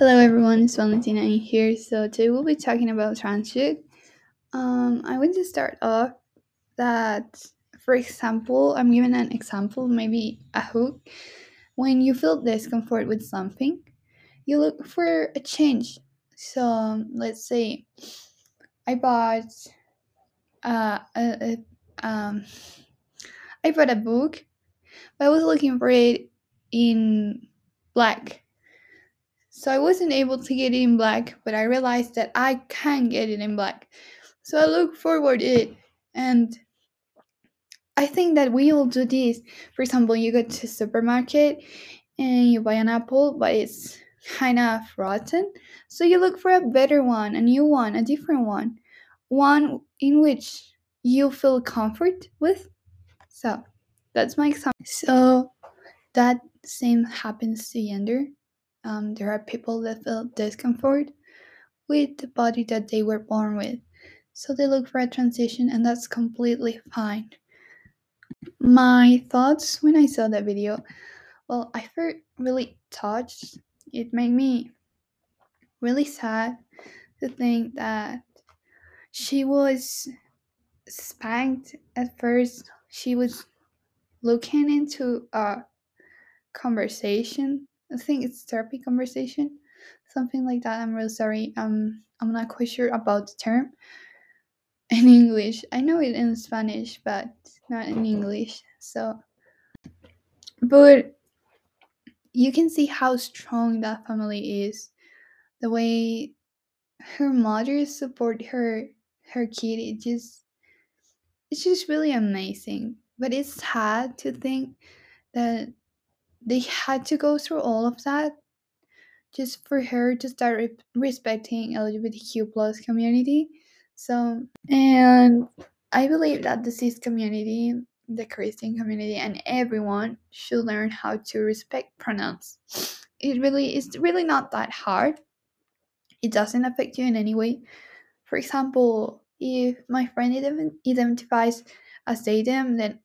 Hello everyone, it's Valentina in here. So today we'll be talking about transit. Um, I want to start off that, for example, I'm giving an example, maybe a hook. When you feel discomfort with something, you look for a change. So let's say I bought uh, a, a um, I bought a book, but I was looking for it in black so I wasn't able to get it in black, but I realized that I can get it in black. So I look forward it and I think that we all do this. For example, you go to supermarket and you buy an apple, but it's kind of rotten. So you look for a better one, a new one, a different one, one in which you feel comfort with. So that's my example. So that same happens to gender. Um, there are people that feel discomfort with the body that they were born with. So they look for a transition, and that's completely fine. My thoughts when I saw that video well, I felt really touched. It made me really sad to think that she was spanked at first. She was looking into a conversation I think it's therapy conversation, something like that. I'm really sorry. Um, I'm not quite sure about the term in English. I know it in Spanish, but not in English. So, but you can see how strong that family is. The way her mother support her her kid, it just it's just really amazing. But it's sad to think that they had to go through all of that just for her to start re- respecting LGBTQ plus community. So, and I believe that the cis community, the Christian community, and everyone should learn how to respect pronouns. It really is really not that hard. It doesn't affect you in any way. For example, if my friend identifies as they them, then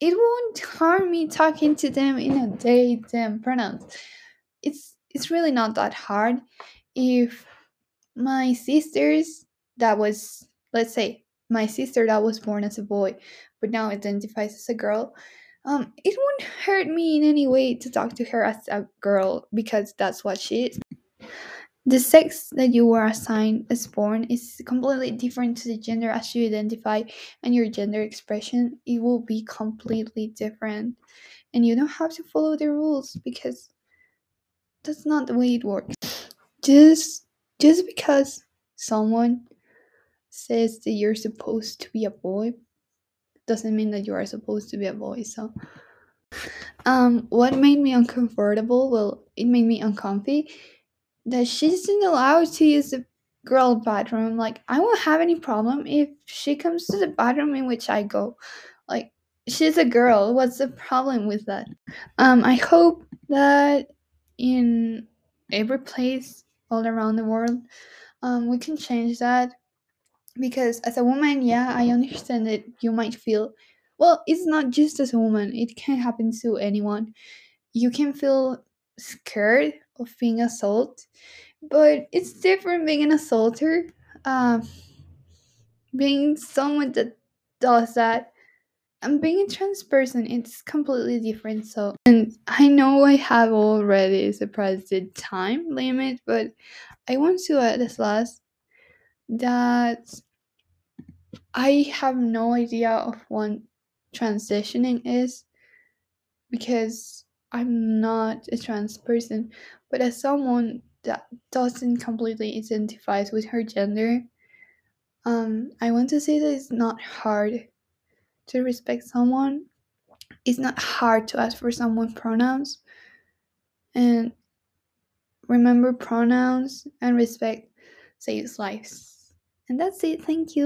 it won't harm me talking to them in a they them pronouns. It's it's really not that hard. If my sisters that was let's say my sister that was born as a boy but now identifies as a girl, um, it won't hurt me in any way to talk to her as a girl because that's what she is. The sex that you were assigned as born is completely different to the gender as you identify and your gender expression. It will be completely different. And you don't have to follow the rules because that's not the way it works. Just just because someone says that you're supposed to be a boy doesn't mean that you are supposed to be a boy. So um what made me uncomfortable? Well, it made me uncomfy that she isn't allowed to use the girl bathroom. Like, I won't have any problem if she comes to the bathroom in which I go. Like, she's a girl. What's the problem with that? Um, I hope that in every place all around the world, um, we can change that. Because as a woman, yeah, I understand that you might feel well, it's not just as a woman, it can happen to anyone. You can feel scared of being assaulted, but it's different being an assaulter. Um, being someone that does that and being a trans person it's completely different so and i know i have already surpassed the time limit but i want to add this last that i have no idea of what transitioning is because I'm not a trans person, but as someone that doesn't completely identify with her gender, um, I want to say that it's not hard to respect someone. It's not hard to ask for someone pronouns. And remember pronouns and respect saves lives. And that's it. Thank you.